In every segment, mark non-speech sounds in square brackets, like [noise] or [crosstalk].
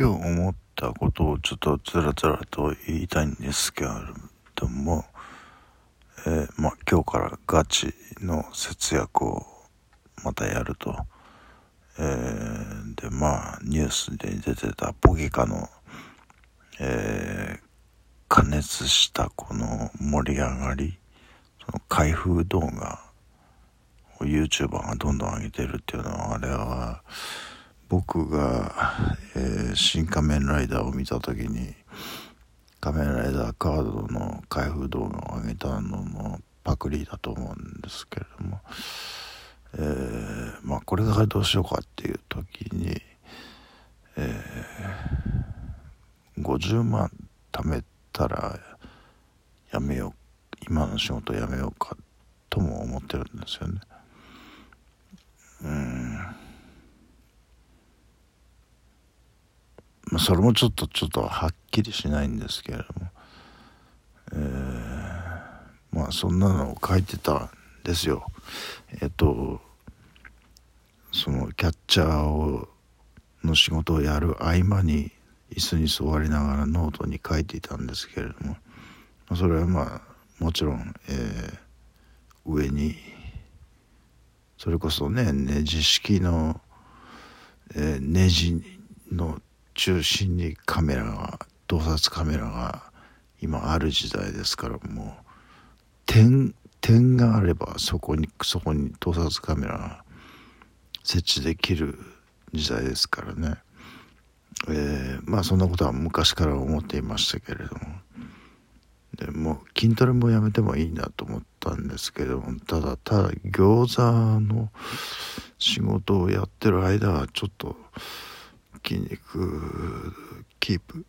今日思ったことをちょっとずらずらと言いたいんですけれども、えー、まあ、今日からガチの節約をまたやると、えー、でまあニュースで出てたポケカの、えー、加熱したこの盛り上がりその開封動画を YouTuber がどんどん上げてるっていうのはあれは僕が、えー、新仮面ライダーを見た時に仮面ライダーカードの開封動画を上げたののパクリだと思うんですけれども、えー、まあこれからどうしようかっていう時に、えー、50万貯めたらやめよう今の仕事やめようかとも思ってるんですよね。うんまあ、それもちょっとちょっとはっきりしないんですけれども、えー、まあそんなのを書いてたんですよ。えっとそのキャッチャーをの仕事をやる合間に椅子に座りながらノートに書いていたんですけれども。それはまあもちろん、えー、上にそれこそねネジ式の、えー、ネジの中心にカメラが洞察カメラが今ある時代ですからもう点点があればそこにそこに盗撮カメラが設置できる時代ですからね、えー、まあそんなことは昔から思っていましたけれども。でもう筋トレもやめてもいいなと思ったんですけどもただただ餃子の仕事をやってる間はちょっと筋肉キープ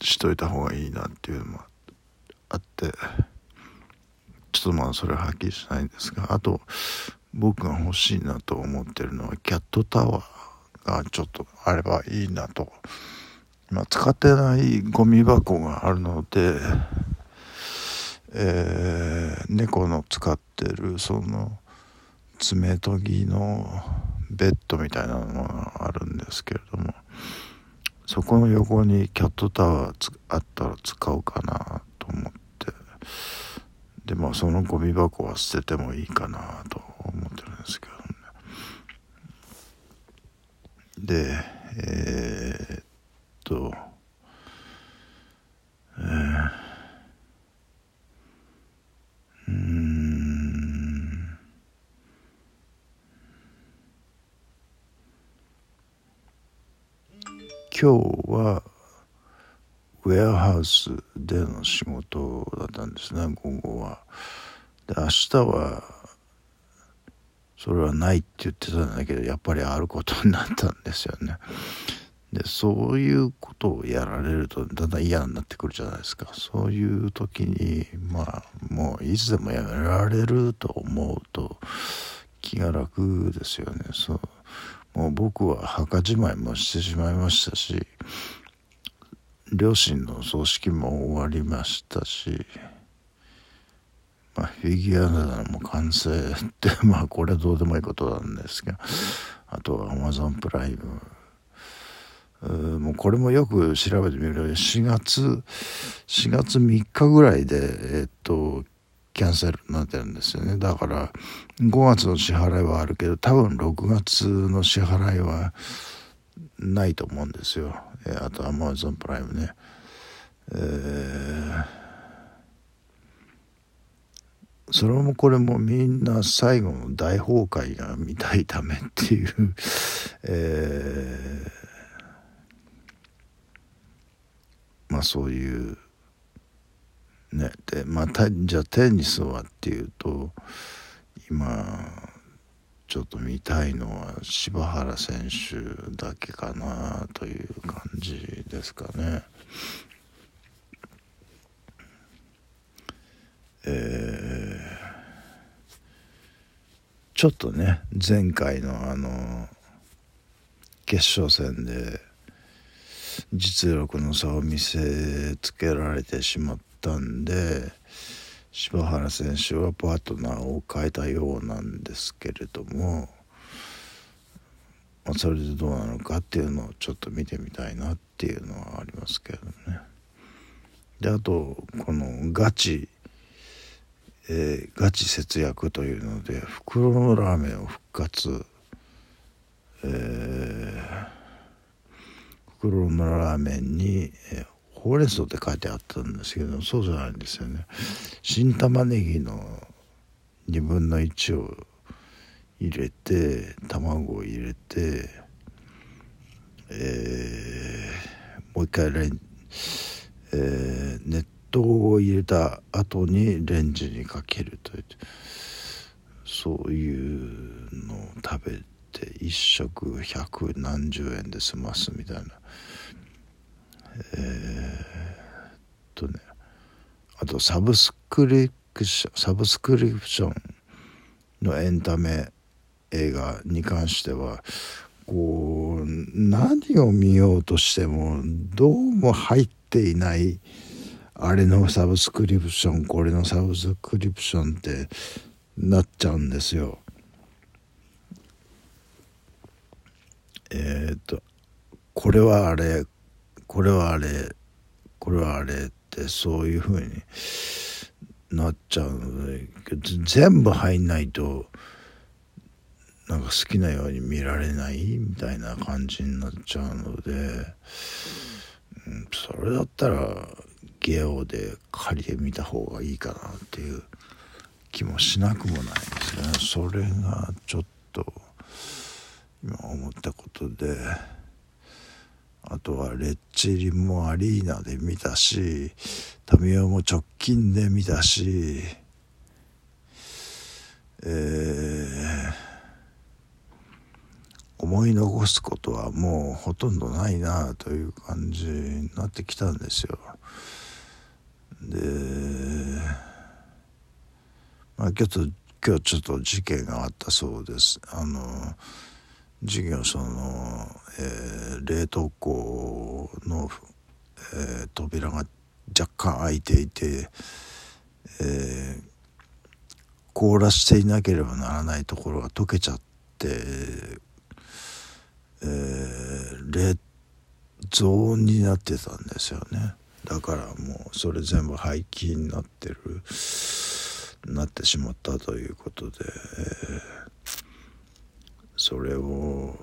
しといた方がいいなっていうのもあってちょっとまあそれははっきりしないんですがあと僕が欲しいなと思ってるのはキャットタワーがちょっとあればいいなと。今使ってないゴミ箱があるので、えー、猫の使ってるその爪研ぎのベッドみたいなのがあるんですけれどもそこの横にキャットタワーあったら使うかなと思ってでまあそのゴミ箱は捨ててもいいかなと思ってるんですけどね。でえー、っとえー、今日はウェアハウスでの仕事だったんですね午後は。で明日はそれはないって言ってたんだけどやっぱりあることになったんですよね。でそういうことをやられるとだんだん嫌になってくるじゃないですかそういう時にまあもういつでもやめられると思うと気が楽ですよねそうもう僕は墓じまいもしてしまいましたし両親の葬式も終わりましたし、まあ、フィギュアなども完成って [laughs] まあこれはどうでもいいことなんですけどあとはアマゾンプライム。もうこれもよく調べてみると4月4月3日ぐらいでえっとキャンセルになってるんですよね。だから5月の支払いはあるけど多分6月の支払いはないと思うんですよ、えー、あとアマゾンプライムね。えー、それもこれもみんな最後の大崩壊が見たいためっていう。[laughs] えー、まあそういうねでまあじゃあテニスはっていうと今ちょっと見たいのは柴原選手だけかなという感じですかね。えー、ちょっとね前回のあの決勝戦で実力の差を見せつけられてしまったたんで柴原選手はパートナーを変えたようなんですけれどもまあ、それでどうなのかっていうのをちょっと見てみたいなっていうのはありますけどね。であとこのガチ、えー、ガチ節約というので袋のラーメンを復活、えー、袋のラーメンに、えー、ほうれん草って書いてあったんですけどそうじゃないんですよね。新玉ねぎの2分の1を入れて卵を入れてえー、もう一回レン、えー、熱湯を入れた後にレンジにかけるというそういうのを食べて一食百何十円で済ますみたいな。えー、っとねあとサブスクリプションサブスクリプションのエンタメ映画に関してはこう何を見ようとしてもどうも入っていないあれのサブスクリプションこれのサブスクリプションってなっちゃうんですよ。えっ、とこれはあれこれはあれこれはあれってそういうふうになっちゃうので全部入んないと。なんか好きなように見られないみたいな感じになっちゃうので、うん、それだったらゲオで借りてみた方がいいかなっていう気もしなくもないですねそれがちょっと今思ったことであとはレッチリもアリーナで見たしタミオも直近で見たしえー思い残すことはもうほとんどないなという感じになってきたんですよ。で、まあ、今日今日ちょっと事件があったそうです。あの事業所の、えー、冷凍庫の、えー、扉が若干開いていて、えー、凍らしていなければならないところが溶けちゃってえー、冷蔵になってたんですよね。だからもうそれ全部廃棄になってるなってしまったということで、えー、それを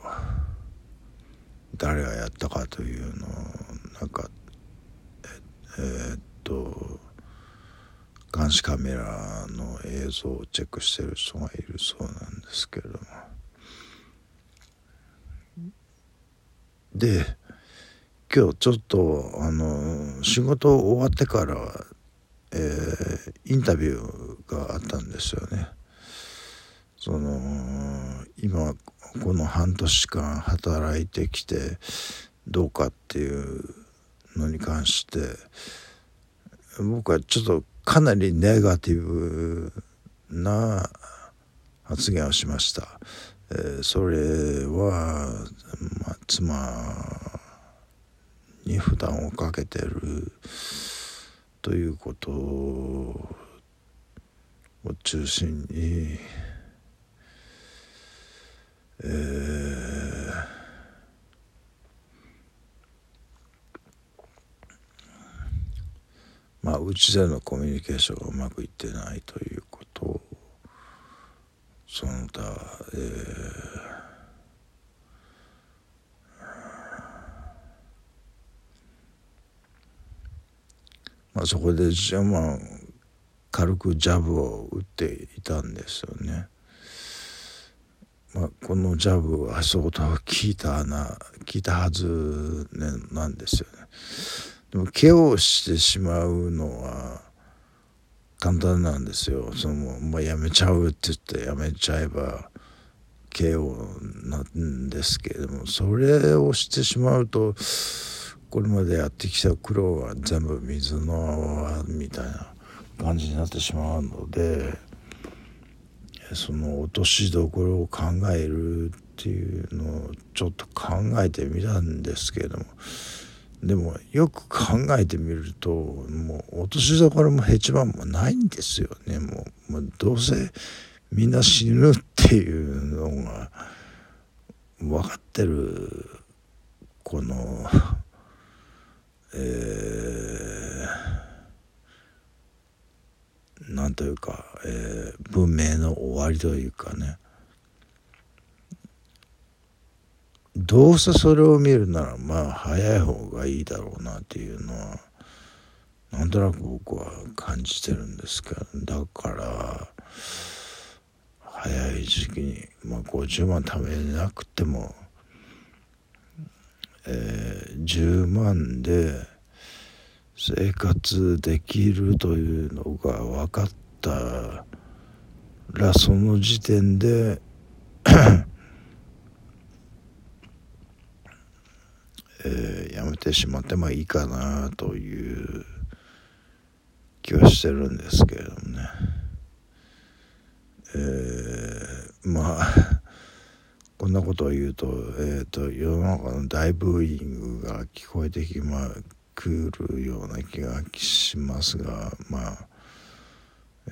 誰がやったかというのをなんかええ、っと監視カメラの映像をチェックしてる人がいるそうなんですけれども。で今日ちょっとあの仕事終わってから、えー、インタビューがあったんですよね。その今この半年間働いてきてどうかっていうのに関して僕はちょっとかなりネガティブな発言をしました。えー、それは、まあ、妻に負担をかけてるということを中心に、えー、まあうちでのコミュニケーションがうまくいってないということその他、えー、まあ、そこでまあ軽くジャブを打っていたんですよね。まあ、このジャブは相当効いたな効いたはず、ね、なんですよね。でもケをしてしまうのは簡単なんですよその、まあ、やめちゃうって言ってやめちゃえば KO なんですけれどもそれをしてしまうとこれまでやってきた苦労は全部水の泡みたいな感じになってしまうのでその落としどころを考えるっていうのをちょっと考えてみたんですけれども。でもよく考えてみるともう落としどころもヘチマもないんですよね。もうもうどうせみんな死ぬっていうのが分かってるこのえー、なんというか、えー、文明の終わりというかね。どうせそれを見るならまあ早い方がいいだろうなっていうのはなんとなく僕は感じてるんですけどだから早い時期に、まあ、50万貯めなくても、えー、10万で生活できるというのが分かったらその時点で [coughs] えー、やめてしまってもいいかなという気はしてるんですけれどもね。えー、まあこんなことを言うと,、えーと、世の中の大ブーイングが聞こえてきまくるような気がしますがまあ、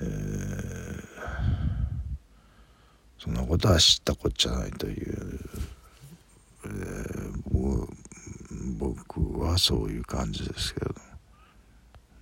えー、そんなことは知ったこっちゃないという、えー、僕はそういう感じですけど